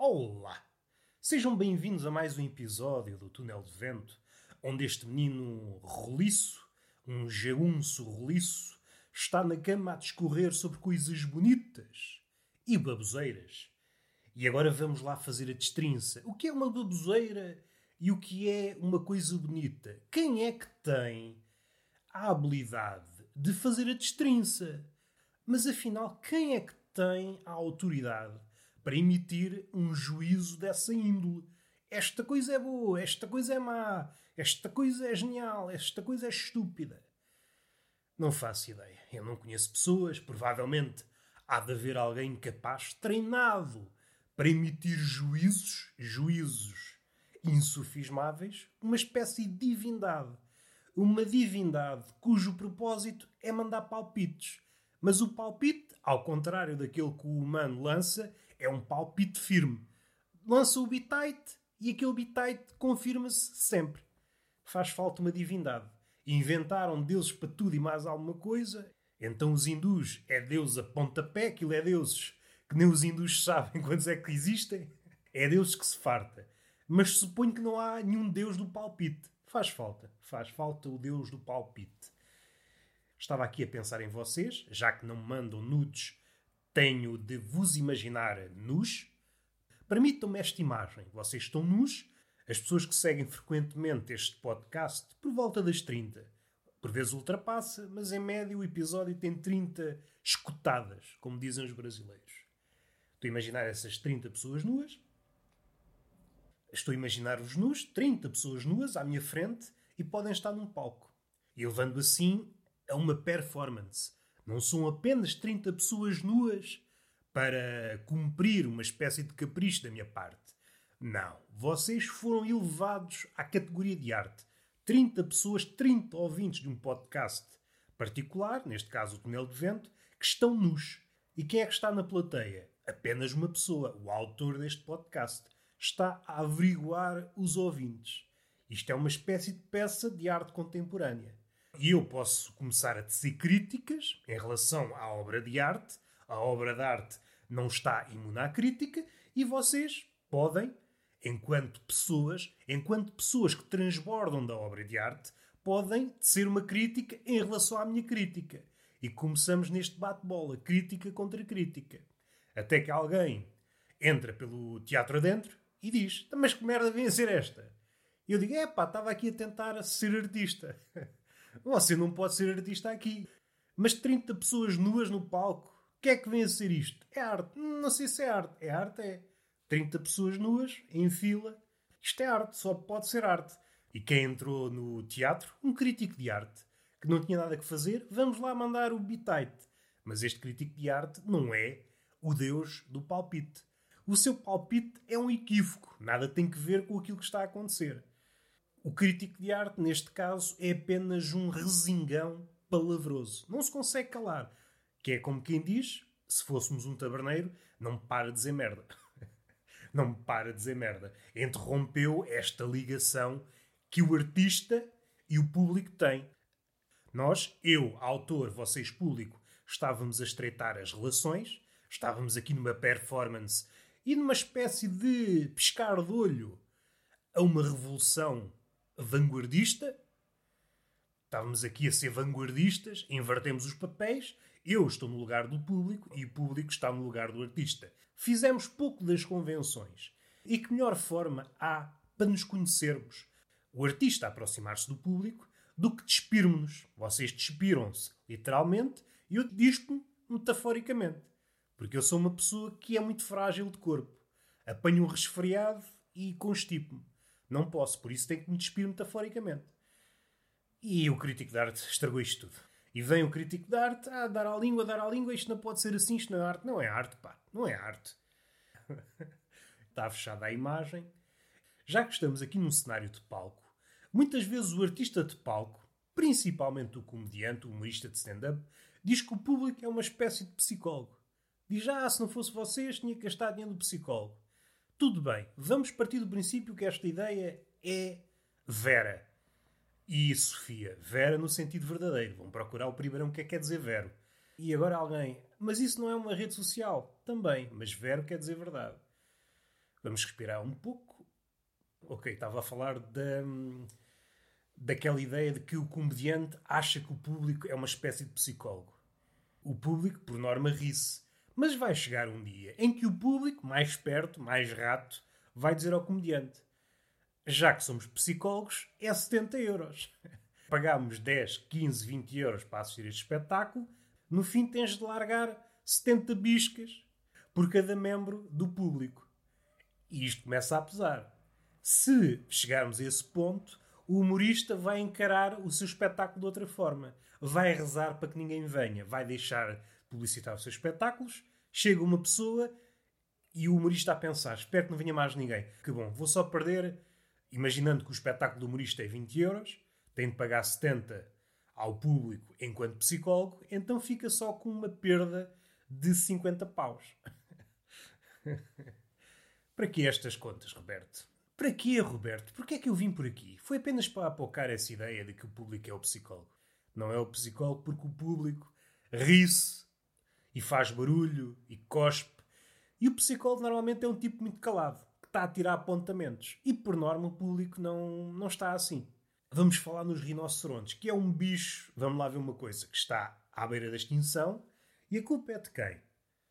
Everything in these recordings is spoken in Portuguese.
Olá! Sejam bem-vindos a mais um episódio do Túnel de Vento, onde este menino roliço, um jaunço roliço, está na cama a discorrer sobre coisas bonitas e baboseiras. E agora vamos lá fazer a destrinça. O que é uma baboseira e o que é uma coisa bonita? Quem é que tem a habilidade de fazer a destrinça? Mas afinal, quem é que tem a autoridade para emitir um juízo dessa índole? Esta coisa é boa, esta coisa é má, esta coisa é genial, esta coisa é estúpida. Não faço ideia. Eu não conheço pessoas, provavelmente há de haver alguém capaz, treinado, para emitir juízos, juízos insufismáveis, uma espécie de divindade. Uma divindade cujo propósito é mandar palpites. Mas o palpite, ao contrário daquele que o humano lança, é um palpite firme. Lança o bitite e aquele bitite confirma-se sempre. Faz falta uma divindade. Inventaram deuses para tudo e mais alguma coisa. Então os hindus é deus a pontapé, aquilo é deuses que nem os hindus sabem quantos é que existem. É deuses que se farta. Mas suponho que não há nenhum deus do palpite. Faz falta. Faz falta o deus do palpite. Estava aqui a pensar em vocês, já que não me mandam nudes, tenho de vos imaginar nus. Permitam-me esta imagem. Vocês estão nus. As pessoas que seguem frequentemente este podcast, por volta das 30, por vezes ultrapassa, mas em média o episódio tem 30 escutadas, como dizem os brasileiros. Estou a imaginar essas 30 pessoas nuas. Estou a imaginar os nus, 30 pessoas nuas à minha frente e podem estar num palco. E levando assim a uma performance. Não são apenas 30 pessoas nuas para cumprir uma espécie de capricho da minha parte. Não. Vocês foram elevados à categoria de arte. 30 pessoas, 30 ouvintes de um podcast particular, neste caso o Túnel de Vento, que estão nus. E quem é que está na plateia? Apenas uma pessoa, o autor deste podcast. Está a averiguar os ouvintes. Isto é uma espécie de peça de arte contemporânea. E eu posso começar a tecer críticas em relação à obra de arte. A obra de arte não está imune à crítica e vocês podem, enquanto pessoas, enquanto pessoas que transbordam da obra de arte, podem tecer uma crítica em relação à minha crítica. E começamos neste bate-bola, crítica contra crítica. Até que alguém entra pelo teatro adentro e diz: Mas que merda vem a ser esta? E eu digo: É pá, estava aqui a tentar ser artista. Você não pode ser artista aqui. Mas 30 pessoas nuas no palco, o que é que vem a ser isto? É arte. Não sei se é arte. É arte, é. 30 pessoas nuas, em fila. Isto é arte, só pode ser arte. E quem entrou no teatro? Um crítico de arte. Que não tinha nada que fazer, vamos lá mandar o bitite. Mas este crítico de arte não é o deus do palpite. O seu palpite é um equívoco, nada tem que ver com aquilo que está a acontecer. O crítico de arte, neste caso, é apenas um resingão palavroso. Não se consegue calar. Que é como quem diz: se fôssemos um taberneiro, não me para de dizer merda. não me para de dizer merda. Interrompeu esta ligação que o artista e o público têm. Nós, eu, autor, vocês, público, estávamos a estreitar as relações Estávamos aqui numa performance e numa espécie de piscar de olho a uma revolução vanguardista. Estávamos aqui a ser vanguardistas, invertemos os papéis. Eu estou no lugar do público e o público está no lugar do artista. Fizemos pouco das convenções. E que melhor forma há para nos conhecermos? O artista aproximar-se do público do que despirmos-nos. Vocês despiram-se literalmente e eu dispo-me metaforicamente. Porque eu sou uma pessoa que é muito frágil de corpo. Apanho um resfriado e constipo-me. Não posso, por isso tenho que me despir metaforicamente. E o crítico de arte estragou isto tudo. E vem o crítico de arte a ah, dar à língua, dar à língua, isto não pode ser assim, isto não é arte. Não é arte, pá, não é arte. Está fechada a imagem. Já que estamos aqui num cenário de palco, muitas vezes o artista de palco, principalmente o comediante, o humorista de stand-up, diz que o público é uma espécie de psicólogo. Diz, ah, se não fosse vocês, tinha que gastar dinheiro do psicólogo. Tudo bem, vamos partir do princípio que esta ideia é Vera. E Sofia. Vera no sentido verdadeiro. Vão procurar o primeiro o que é que quer dizer Vero. E agora alguém, mas isso não é uma rede social? Também, mas Vero quer dizer verdade. Vamos respirar um pouco. Ok, estava a falar da, daquela ideia de que o comediante acha que o público é uma espécie de psicólogo. O público, por norma, ri-se. Mas vai chegar um dia em que o público, mais esperto, mais rato, vai dizer ao comediante: já que somos psicólogos, é 70 euros. Pagámos 10, 15, 20 euros para assistir este espetáculo, no fim tens de largar 70 biscas por cada membro do público. E isto começa a pesar. Se chegarmos a esse ponto, o humorista vai encarar o seu espetáculo de outra forma. Vai rezar para que ninguém venha. Vai deixar de publicitar os seus espetáculos. Chega uma pessoa e o humorista a pensar: espero que não venha mais ninguém. Que bom, vou só perder, imaginando que o espetáculo do humorista é 20 euros, tem de pagar 70 ao público enquanto psicólogo, então fica só com uma perda de 50 paus. Para que estas contas, Roberto? Para que, Roberto? Porquê é que eu vim por aqui? Foi apenas para apocar essa ideia de que o público é o psicólogo. Não é o psicólogo porque o público ri-se e faz barulho e cospe. E o psicólogo normalmente é um tipo muito calado, que está a tirar apontamentos. E por norma o público não, não está assim. Vamos falar nos rinocerontes, que é um bicho, vamos lá ver uma coisa, que está à beira da extinção. E a culpa é de quem?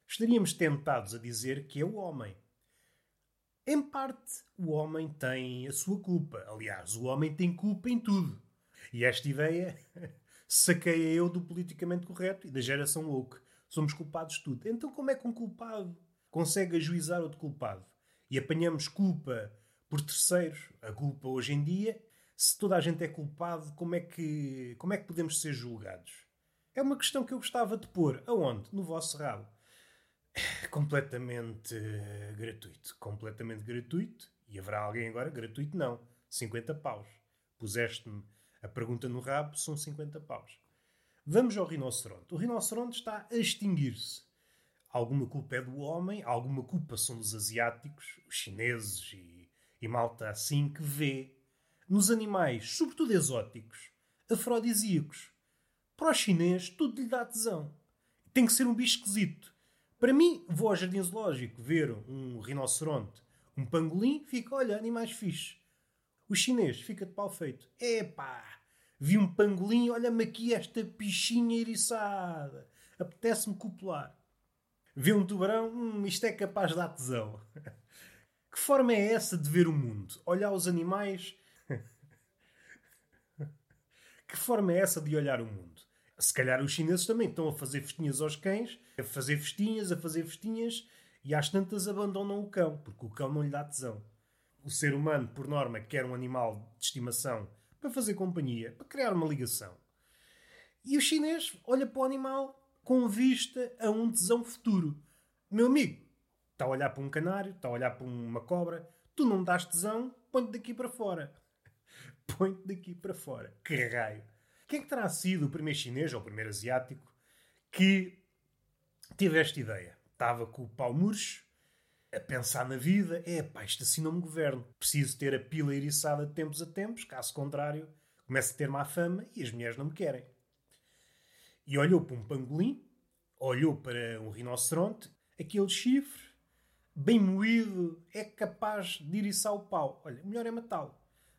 Estaríamos tentados a dizer que é o homem. Em parte, o homem tem a sua culpa. Aliás, o homem tem culpa em tudo. E esta ideia saqueia eu do politicamente correto e da geração woke. Somos culpados de tudo. Então, como é que um culpado consegue ajuizar outro culpado? E apanhamos culpa por terceiros. A culpa hoje em dia, se toda a gente é culpado, como é que, como é que podemos ser julgados? É uma questão que eu gostava de pôr. Aonde? No vosso rabo. completamente uh, gratuito. Completamente gratuito. E haverá alguém agora? Gratuito não. 50 paus. Puseste-me a pergunta no rabo, são 50 paus. Vamos ao rinoceronte. O rinoceronte está a extinguir-se. Alguma culpa é do homem, alguma culpa são dos asiáticos, os chineses e, e malta assim que vê nos animais, sobretudo exóticos, afrodisíacos. Para o chinês, tudo lhe dá tesão. Tem que ser um bicho esquisito. Para mim, vou ao jardim zoológico ver um rinoceronte, um pangolim, fica, olha, animais fixes. O chinês fica de pau feito. Epá, vi um pangolim, olha-me aqui esta pichinha eriçada. Apetece-me copular. Vê um tubarão, hum, isto é capaz de dar tesão. que forma é essa de ver o mundo? Olhar os animais. que forma é essa de olhar o mundo? Se calhar os chineses também estão a fazer festinhas aos cães, a fazer festinhas, a fazer festinhas, e às tantas abandonam o cão, porque o cão não lhe dá tesão. O ser humano, por norma, quer um animal de estimação para fazer companhia, para criar uma ligação. E o chinês olha para o animal com vista a um tesão futuro. Meu amigo, está a olhar para um canário, está a olhar para uma cobra, tu não me dás tesão, põe-te daqui para fora. põe-te daqui para fora. Que raio! Quem é que terá sido o primeiro chinês ou o primeiro asiático que teve esta ideia? Estava com o pau murcho, a pensar na vida. É pá, isto assim não me governo. Preciso ter a pila eriçada de tempos a tempos, caso contrário, começo a ter má fama e as mulheres não me querem. E olhou para um pangolim, olhou para um rinoceronte, aquele chifre, bem moído, é capaz de iriçar o pau. Olha, melhor é matá-lo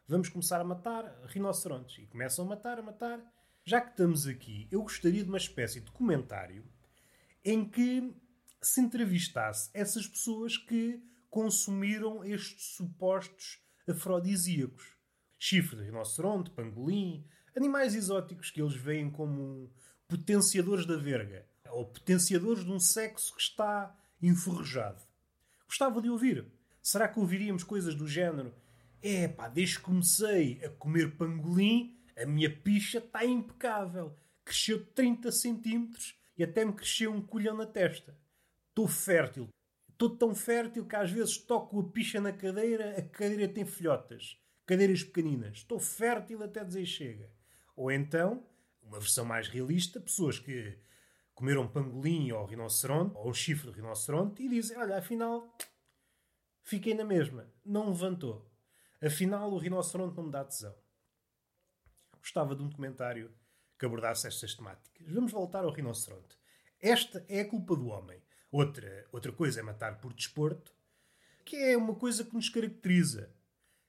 vamos começar a matar rinocerontes. E começam a matar, a matar. Já que estamos aqui, eu gostaria de uma espécie de comentário em que se entrevistasse essas pessoas que consumiram estes supostos afrodisíacos. Chifre de rinoceronte, pangolim, animais exóticos que eles veem como potenciadores da verga ou potenciadores de um sexo que está enferrujado. Gostava de ouvir. Será que ouviríamos coisas do género? É pá, desde que comecei a comer pangolim, a minha picha está impecável. Cresceu 30 centímetros e até me cresceu um colhão na testa. Estou fértil. Estou tão fértil que às vezes toco a picha na cadeira, a cadeira tem filhotas. Cadeiras pequeninas. Estou fértil até dizer chega. Ou então, uma versão mais realista, pessoas que comeram pangolim ou rinoceronte, ou um chifre de rinoceronte, e dizem, olha, afinal, fiquei na mesma. Não levantou. Afinal, o rinoceronte não me dá tesão. Gostava de um documentário que abordasse estas temáticas. Vamos voltar ao rinoceronte. Esta é a culpa do homem. Outra, outra coisa é matar por desporto, que é uma coisa que nos caracteriza.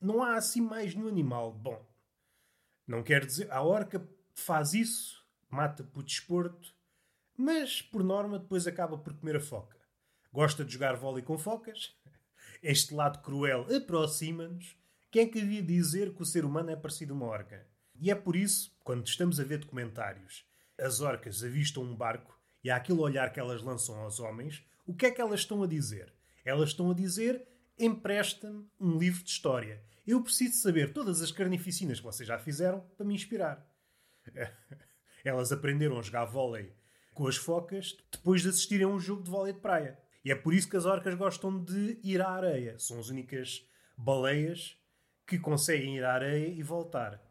Não há assim mais nenhum animal. Bom, não quer dizer. A orca faz isso, mata por desporto, mas por norma depois acaba por comer a foca. Gosta de jogar vôlei com focas. Este lado cruel aproxima-nos. Quem é que havia dizer que o ser humano é parecido a uma orca? E é por isso, quando estamos a ver documentários, as orcas avistam um barco e há aquele olhar que elas lançam aos homens, o que é que elas estão a dizer? Elas estão a dizer: empresta-me um livro de história. Eu preciso saber todas as carnificinas que vocês já fizeram para me inspirar. Elas aprenderam a jogar vôlei com as focas depois de assistirem a um jogo de vôlei de praia. E é por isso que as orcas gostam de ir à areia. São as únicas baleias que conseguem ir à areia e voltar.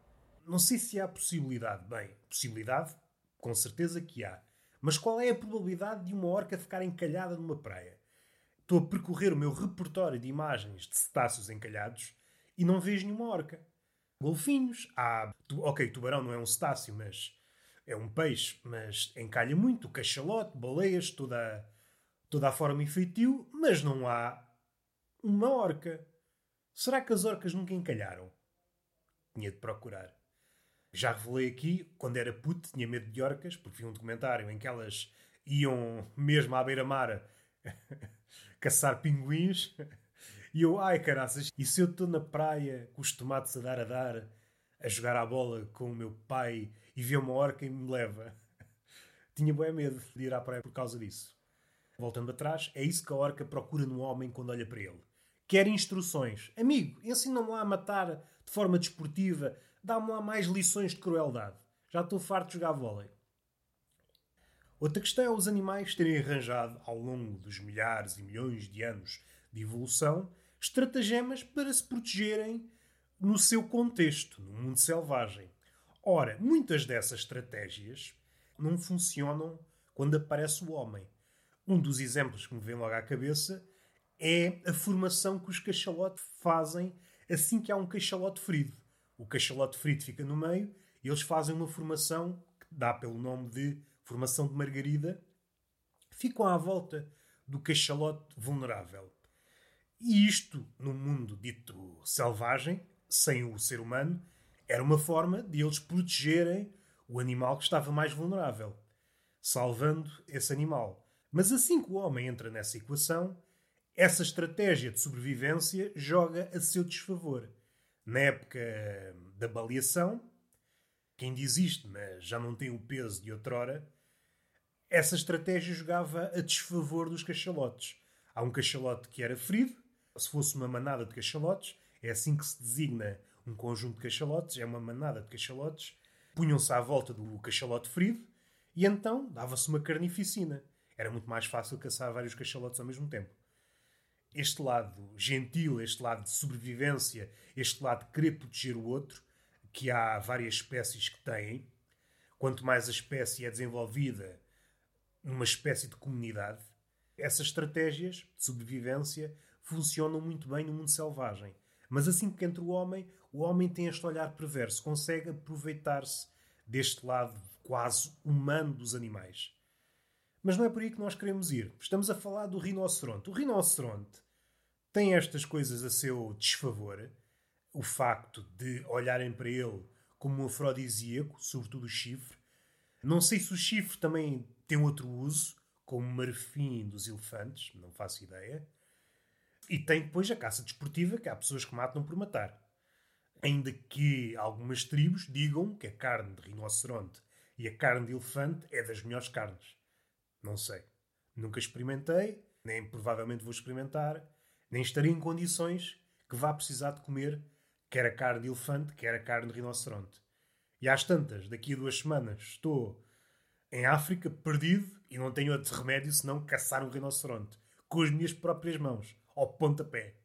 Não sei se há possibilidade. Bem, possibilidade, com certeza que há. Mas qual é a probabilidade de uma orca ficar encalhada numa praia? Estou a percorrer o meu repertório de imagens de cetáceos encalhados e não vejo nenhuma orca. Golfinhos, há. Ok, tubarão não é um cetáceo, mas é um peixe, mas encalha muito. Cachalote, baleias, toda, toda a forma feitio, mas não há uma orca. Será que as orcas nunca encalharam? Tinha de procurar. Já revelei aqui, quando era puto, tinha medo de orcas, porque vi um documentário em que elas iam mesmo à beira-mar caçar pinguins. E eu, ai caraças, e se eu estou na praia com os tomates a dar a dar, a jogar à bola com o meu pai e vê uma orca e me leva? Tinha bem medo de ir à praia por causa disso. Voltando atrás, é isso que a orca procura no homem quando olha para ele. Quer instruções. Amigo, ensina-me lá a matar de forma desportiva, dá-me lá mais lições de crueldade. Já estou farto de jogar vôlei. Outra questão é os animais terem arranjado, ao longo dos milhares e milhões de anos de evolução, estratagemas para se protegerem no seu contexto, no mundo selvagem. Ora, muitas dessas estratégias não funcionam quando aparece o homem. Um dos exemplos que me vem logo à cabeça é a formação que os cachalotes fazem assim que há um cachalote ferido. O cachalote ferido fica no meio e eles fazem uma formação que dá pelo nome de formação de margarida. Ficam à volta do cachalote vulnerável. E isto, no mundo dito selvagem, sem o ser humano, era uma forma de eles protegerem o animal que estava mais vulnerável, salvando esse animal. Mas assim que o homem entra nessa equação, essa estratégia de sobrevivência joga a seu desfavor. Na época da baleação, que ainda mas já não tem o peso de outrora, essa estratégia jogava a desfavor dos cachalotes. Há um cachalote que era ferido, se fosse uma manada de cachalotes, é assim que se designa um conjunto de cachalotes, é uma manada de cachalotes, punham-se à volta do cachalote ferido e então dava-se uma carnificina. Era muito mais fácil caçar vários cachalotes ao mesmo tempo. Este lado gentil, este lado de sobrevivência, este lado de querer proteger o outro, que há várias espécies que têm, quanto mais a espécie é desenvolvida numa espécie de comunidade, essas estratégias de sobrevivência funcionam muito bem no mundo selvagem. Mas assim que entra o homem, o homem tem este olhar perverso, consegue aproveitar-se deste lado quase humano dos animais. Mas não é por aí que nós queremos ir. Estamos a falar do rinoceronte. O rinoceronte tem estas coisas a seu desfavor. O facto de olharem para ele como um afrodisíaco, sobretudo o chifre. Não sei se o chifre também tem outro uso, como marfim dos elefantes, não faço ideia. E tem depois a caça desportiva, que há pessoas que matam por matar. Ainda que algumas tribos digam que a carne de rinoceronte e a carne de elefante é das melhores carnes. Não sei. Nunca experimentei, nem provavelmente vou experimentar, nem estarei em condições que vá precisar de comer quer a carne de elefante, quer a carne de rinoceronte. E às tantas, daqui a duas semanas, estou em África, perdido, e não tenho outro remédio senão caçar um rinoceronte com as minhas próprias mãos ao pontapé,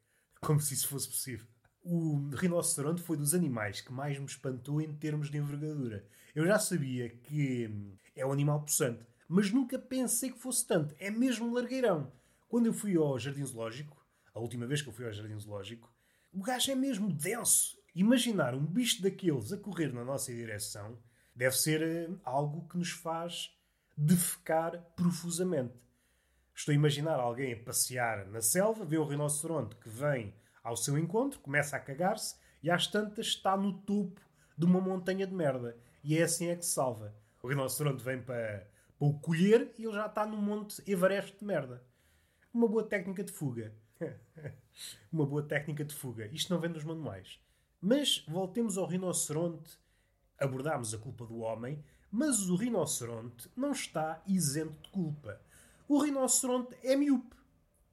como se isso fosse possível. O rinoceronte foi dos animais que mais me espantou em termos de envergadura. Eu já sabia que é um animal possante, mas nunca pensei que fosse tanto. É mesmo largueirão. Quando eu fui ao Jardim Zoológico, a última vez que eu fui ao Jardim Zoológico, o gajo é mesmo denso. Imaginar um bicho daqueles a correr na nossa direção deve ser eh, algo que nos faz defecar profusamente. Estou a imaginar alguém a passear na selva, vê um rinoceronte que vem ao seu encontro, começa a cagar-se e às tantas está no topo de uma montanha de merda. E é assim é que se salva. O rinoceronte vem para, para o colher e ele já está no monte Everest de merda. Uma boa técnica de fuga. uma boa técnica de fuga. Isto não vem nos manuais. Mas voltemos ao rinoceronte. Abordámos a culpa do homem, mas o rinoceronte não está isento de culpa. O rinoceronte é miúpe.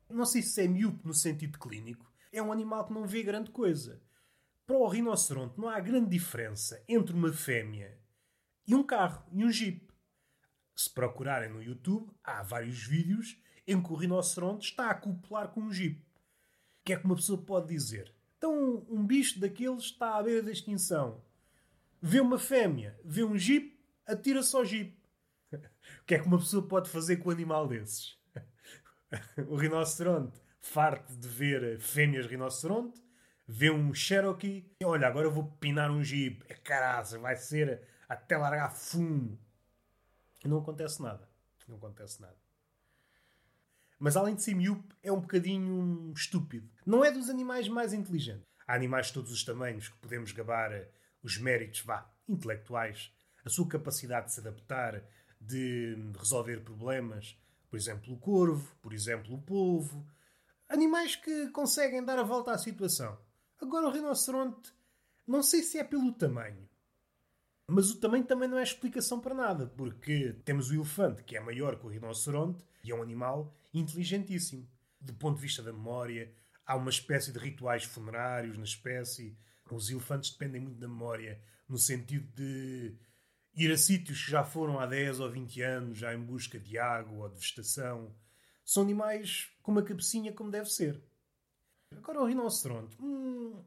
Não sei se é miúpe no sentido clínico. É um animal que não vê grande coisa. Para o rinoceronte não há grande diferença entre uma fêmea e um carro e um jeep. Se procurarem no YouTube, há vários vídeos em que o rinoceronte está a acoplar com um jeep. O que é que uma pessoa pode dizer? Então, um bicho daqueles está à beira da extinção. Vê uma fêmea, vê um jeep, atira-se ao jeep. O que é que uma pessoa pode fazer com um animal desses? O rinoceronte, farto de ver fêmeas rinoceronte, vê um Cherokee olha, agora eu vou pinar um jeep. É caraça, vai ser até largar fumo. Não acontece nada. Não acontece nada. Mas além de ser miúpe, é um bocadinho estúpido. Não é dos animais mais inteligentes. Há animais de todos os tamanhos que podemos gabar os méritos, vá, intelectuais, a sua capacidade de se adaptar, de resolver problemas. Por exemplo, o corvo, por exemplo, o polvo. Animais que conseguem dar a volta à situação. Agora o rinoceronte, não sei se é pelo tamanho, mas o tamanho também não é explicação para nada, porque temos o elefante, que é maior que o rinoceronte, e é um animal inteligentíssimo. Do ponto de vista da memória, há uma espécie de rituais funerários na espécie. Os elefantes dependem muito da memória, no sentido de ir a sítios que já foram há 10 ou 20 anos, já em busca de água ou de vegetação. São animais com uma cabecinha como deve ser. Agora o rinoceronte, hum,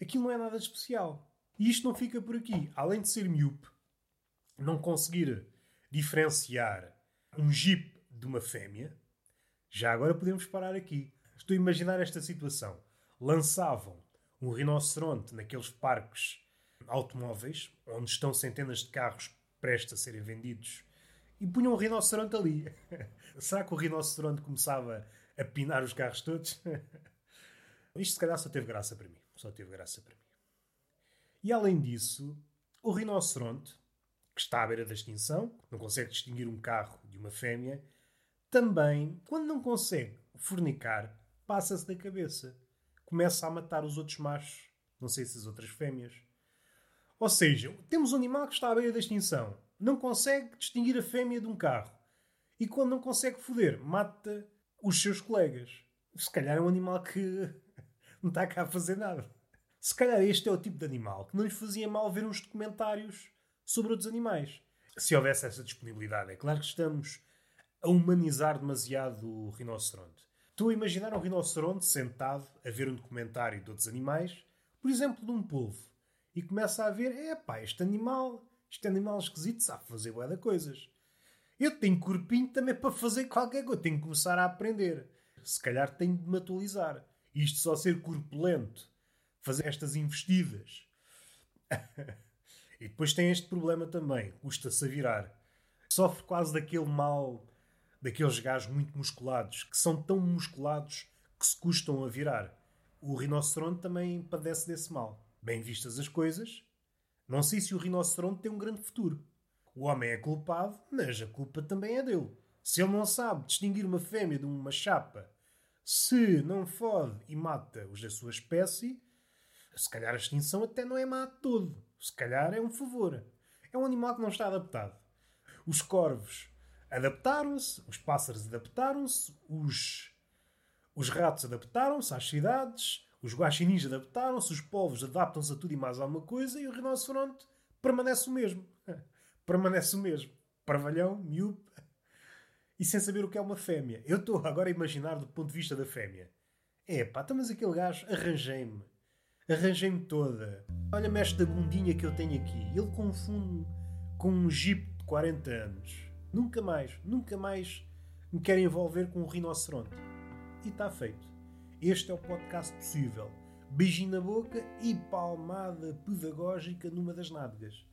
aquilo não é nada especial. E isto não fica por aqui. Além de ser miúpe, não conseguir diferenciar um jeep de uma fêmea, já agora podemos parar aqui. Estou a imaginar esta situação. Lançavam um rinoceronte naqueles parques automóveis, onde estão centenas de carros prestes a serem vendidos, e punham um rinoceronte ali. Será que o rinoceronte começava a pinar os carros todos? Isto se calhar só teve graça para mim. Só teve graça para mim. E além disso, o rinoceronte, que está à beira da extinção, não consegue distinguir um carro de uma fêmea, também, quando não consegue fornicar, passa-se da cabeça. Começa a matar os outros machos, não sei se as outras fêmeas. Ou seja, temos um animal que está à beira da extinção, não consegue distinguir a fêmea de um carro. E quando não consegue foder, mata os seus colegas. Se calhar é um animal que não está cá a fazer nada. Se calhar este é o tipo de animal que não lhes fazia mal ver uns documentários sobre outros animais. Se houvesse essa disponibilidade, é claro que estamos a humanizar demasiado o rinoceronte. Estou a imaginar um rinoceronte sentado a ver um documentário de outros animais, por exemplo, de um polvo, e começa a ver: é pá, este animal, este animal esquisito sabe fazer boa de coisas. Eu tenho corpinho também para fazer qualquer coisa, tenho que começar a aprender. Se calhar tenho de me atualizar. Isto só ser corpulento, fazer estas investidas. e depois tem este problema também, custa-se a virar. Sofre quase daquele mal, daqueles gajos muito musculados, que são tão musculados que se custam a virar. O rinoceronte também padece desse mal. Bem vistas as coisas, não sei se o rinoceronte tem um grande futuro. O homem é culpado, mas a culpa também é dele. Se ele não sabe distinguir uma fêmea de uma chapa se não fode e mata os da sua espécie, se calhar a extinção até não é má de todo. Se calhar é um favor. É um animal que não está adaptado. Os corvos adaptaram-se, os pássaros adaptaram-se, os, os ratos adaptaram-se às cidades, os guaxinins adaptaram-se, os povos adaptam-se a tudo e mais alguma coisa e o rinoceronte permanece o mesmo. permanece o mesmo. Parvalhão, miúpe, e sem saber o que é uma fêmea. Eu estou agora a imaginar do ponto de vista da fêmea. É pá, então, mas aquele gajo arranjei-me. Arranjei-me toda. Olha-me esta bundinha que eu tenho aqui. Ele confunde com um jeep de 40 anos. Nunca mais, nunca mais me quero envolver com um rinoceronte. E está feito. Este é o podcast possível. Beijinho na boca e palmada pedagógica numa das nádegas.